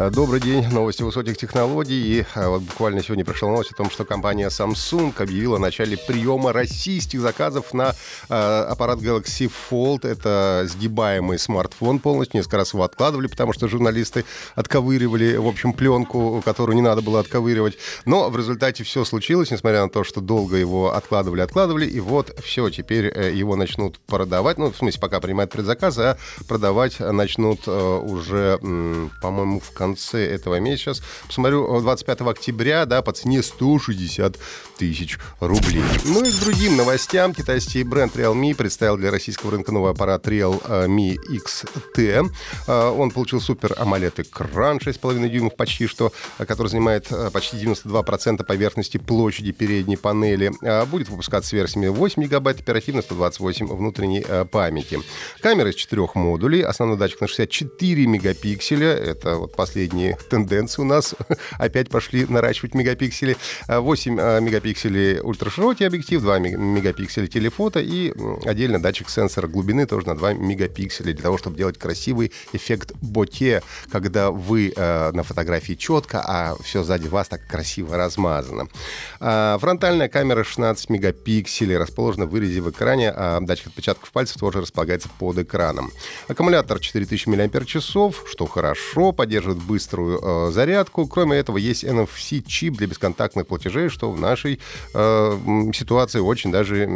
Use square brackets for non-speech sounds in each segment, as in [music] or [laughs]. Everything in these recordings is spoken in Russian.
Э, добрый день. Новости высоких технологий. И э, вот буквально сегодня пришла новость о том, что компания Samsung объявила о начале приема российских заказов на э, аппарат Galaxy Fold. Это сгибаемый смартфон полностью. Несколько раз его откладывали, потому что журналисты отковыривали, в общем, пленку, которую не надо было отковыривать. Но в результате все случилось, несмотря на то, что долго его откладывали, откладывали. И вот все, теперь э, его начнут продавать. Ну, в смысле, пока принимают предзаказ, а продавать начнут э, уже, по-моему, в конце конце этого месяца. Сейчас посмотрю, 25 октября, да, по цене 160 тысяч рублей. Ну и к другим новостям. Китайский бренд Realme представил для российского рынка новый аппарат Realme XT. А, он получил супер AMOLED экран 6,5 дюймов почти что, который занимает почти 92% поверхности площади передней панели. Будет выпускаться с версиями 8 гигабайт оперативно, 128 внутренней памяти. Камера из четырех модулей. Основной датчик на 64 мегапикселя. Это вот последний последние тенденции у нас [laughs] опять пошли наращивать мегапиксели. 8 а, мегапикселей ультраширокий объектив, 2 мегапикселя телефото и отдельно датчик сенсора глубины тоже на 2 мегапикселя для того, чтобы делать красивый эффект боте, когда вы э, на фотографии четко, а все сзади вас так красиво размазано. А, фронтальная камера 16 мегапикселей расположена в вырезе в экране, а датчик отпечатков пальцев тоже располагается под экраном. Аккумулятор 4000 мАч, что хорошо, поддерживает быструю э, зарядку. Кроме этого, есть NFC-чип для бесконтактных платежей, что в нашей э, ситуации очень даже э,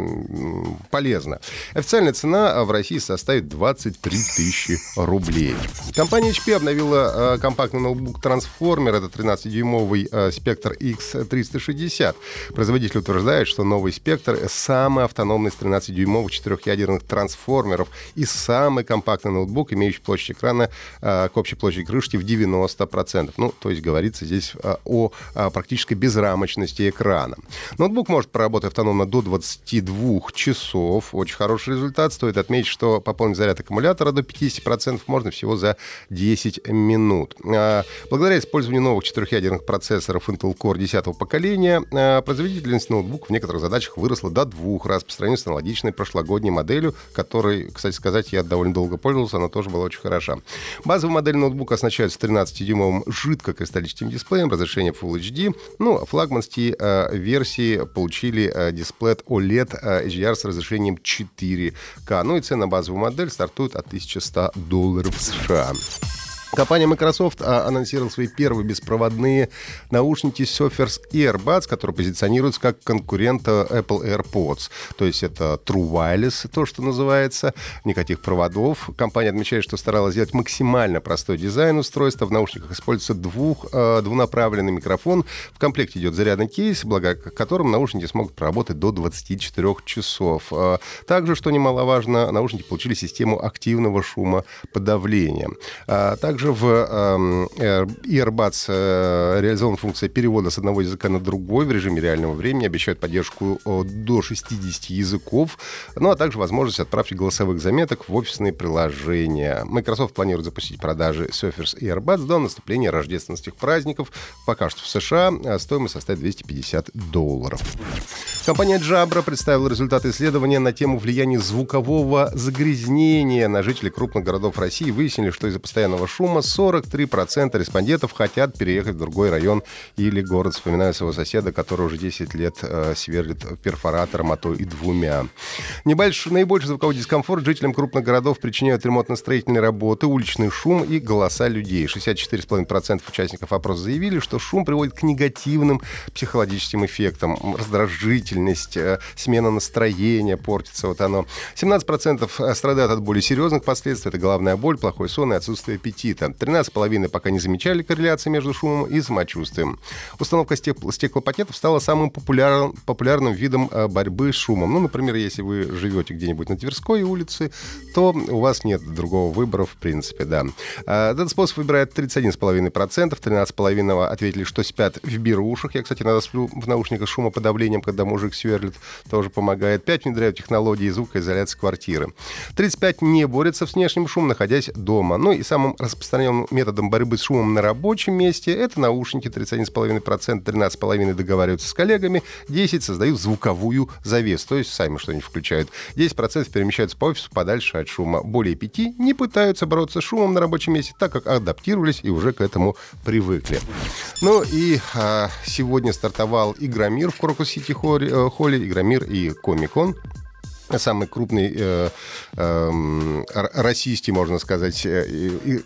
полезно. Официальная цена в России составит 23 тысячи рублей. Компания HP обновила э, компактный ноутбук Transformer. Это 13-дюймовый э, Spectre X360. Производитель утверждает, что новый Spectre самый автономный с 13-дюймовых четырехъядерных трансформеров и самый компактный ноутбук, имеющий площадь экрана э, к общей площади крышки в 90 90%. Ну, то есть говорится здесь а, о, о практической безрамочности экрана. Ноутбук может проработать автономно до 22 часов. Очень хороший результат. Стоит отметить, что пополнить заряд аккумулятора до 50% можно всего за 10 минут. А, благодаря использованию новых четырехъядерных процессоров Intel Core 10 поколения, а, производительность ноутбука в некоторых задачах выросла до двух раз по сравнению с аналогичной прошлогодней моделью, которой, кстати сказать, я довольно долго пользовался, она тоже была очень хороша. Базовая модель ноутбука оснащается 13 12-дюймовым жидкокристаллическим дисплеем, разрешение Full HD. Ну, а флагманские э, версии получили э, дисплей OLED э, HDR с разрешением 4К. Ну и цена базовой модель стартует от 1100 долларов США. Компания Microsoft а, анонсировала свои первые беспроводные наушники Surface Earbuds, которые позиционируются как конкурент Apple AirPods. То есть это True Wireless, то, что называется, никаких проводов. Компания отмечает, что старалась сделать максимально простой дизайн устройства. В наушниках используется двух, э, двунаправленный микрофон. В комплекте идет зарядный кейс, благодаря которому наушники смогут проработать до 24 часов. Э, также, что немаловажно, наушники получили систему активного шумоподавления. Э, также также в эм, Earbuds э, реализована функция перевода с одного языка на другой в режиме реального времени. Обещают поддержку э, до 60 языков. Ну а также возможность отправки голосовых заметок в офисные приложения. Microsoft планирует запустить продажи Surface и Earbuds до наступления рождественских праздников. Пока что в США стоимость составит 250 долларов. Компания Jabra представила результаты исследования на тему влияния звукового загрязнения на жителей крупных городов России. Выяснили, что из-за постоянного шума шума 43% респондентов хотят переехать в другой район или город, вспоминая своего соседа, который уже 10 лет э, сверлит перфоратором, а то и двумя. Небольш... Наибольший звуковой дискомфорт жителям крупных городов причиняют ремонтно-строительные работы, уличный шум и голоса людей. 64,5% участников опроса заявили, что шум приводит к негативным психологическим эффектам. Раздражительность, э, смена настроения портится, вот оно. 17% страдают от более серьезных последствий. Это головная боль, плохой сон и отсутствие аппетита дефицита. 13,5 пока не замечали корреляции между шумом и самочувствием. Установка стеклопакетов стала самым популярным, популярным видом э, борьбы с шумом. Ну, например, если вы живете где-нибудь на Тверской улице, то у вас нет другого выбора, в принципе, да. А, этот способ выбирает 31,5%, 13,5% ответили, что спят в берушах. Я, кстати, иногда сплю в наушниках с шумоподавлением, когда мужик сверлит, тоже помогает. 5 внедряют технологии звукоизоляции квартиры. 35 не борются с внешним шумом, находясь дома. Ну и самым распространенным методом борьбы с шумом на рабочем месте это наушники 31,5%, 13,5% договариваются с коллегами, 10 создают звуковую завесу, то есть сами что-нибудь включают. 10% перемещаются по офису подальше от шума. Более 5 не пытаются бороться с шумом на рабочем месте, так как адаптировались и уже к этому привыкли. Ну и а, сегодня стартовал Игромир в Крокус Сити Холле, Игромир и Комикон самый крупный э, э, российский, можно сказать, э,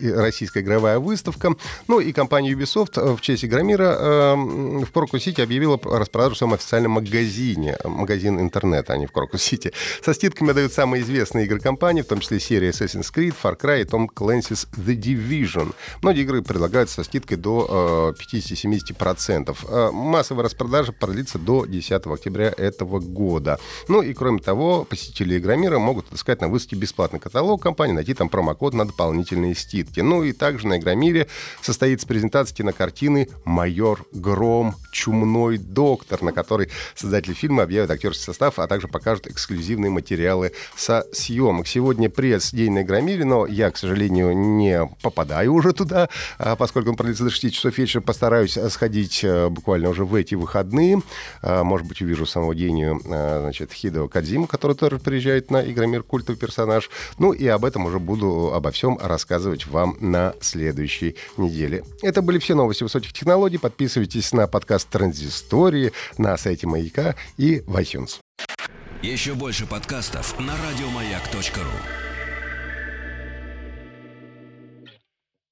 э, российская игровая выставка. Ну и компания Ubisoft э, в честь Игромира э, в Крокус-Сити объявила распродажу в своем официальном магазине, магазин интернета, а не в Крокус-Сити. Со скидками дают самые известные игры компании, в том числе серии Assassin's Creed, Far Cry и Tom Clancy's The Division. Многие игры предлагаются со скидкой до э, 50-70%. Э, массовая распродажа продлится до 10 октября этого года. Ну и кроме того, посетители Игромира могут отыскать на выставке бесплатный каталог компании, найти там промокод на дополнительные скидки. Ну и также на Игромире состоится презентация кинокартины «Майор Гром. Чумной доктор», на которой создатели фильма объявят актерский состав, а также покажут эксклюзивные материалы со съемок. Сегодня пресс-день на Игромире, но я, к сожалению, не попадаю уже туда, а поскольку он продлится до 6 часов вечера. Постараюсь сходить э, буквально уже в эти выходные. А, может быть, увижу самого Дению, э, значит, Хидо Кадзиму, который тоже приезжает на Игромир культовый персонаж. Ну и об этом уже буду обо всем рассказывать вам на следующей неделе. Это были все новости высоких технологий. Подписывайтесь на подкаст Транзистории на сайте Маяка и в iTunes. Еще больше подкастов на радиомаяк.ру